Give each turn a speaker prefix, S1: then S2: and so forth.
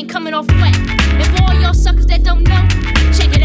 S1: ain't coming off wet. And for all y'all suckers that don't know, check it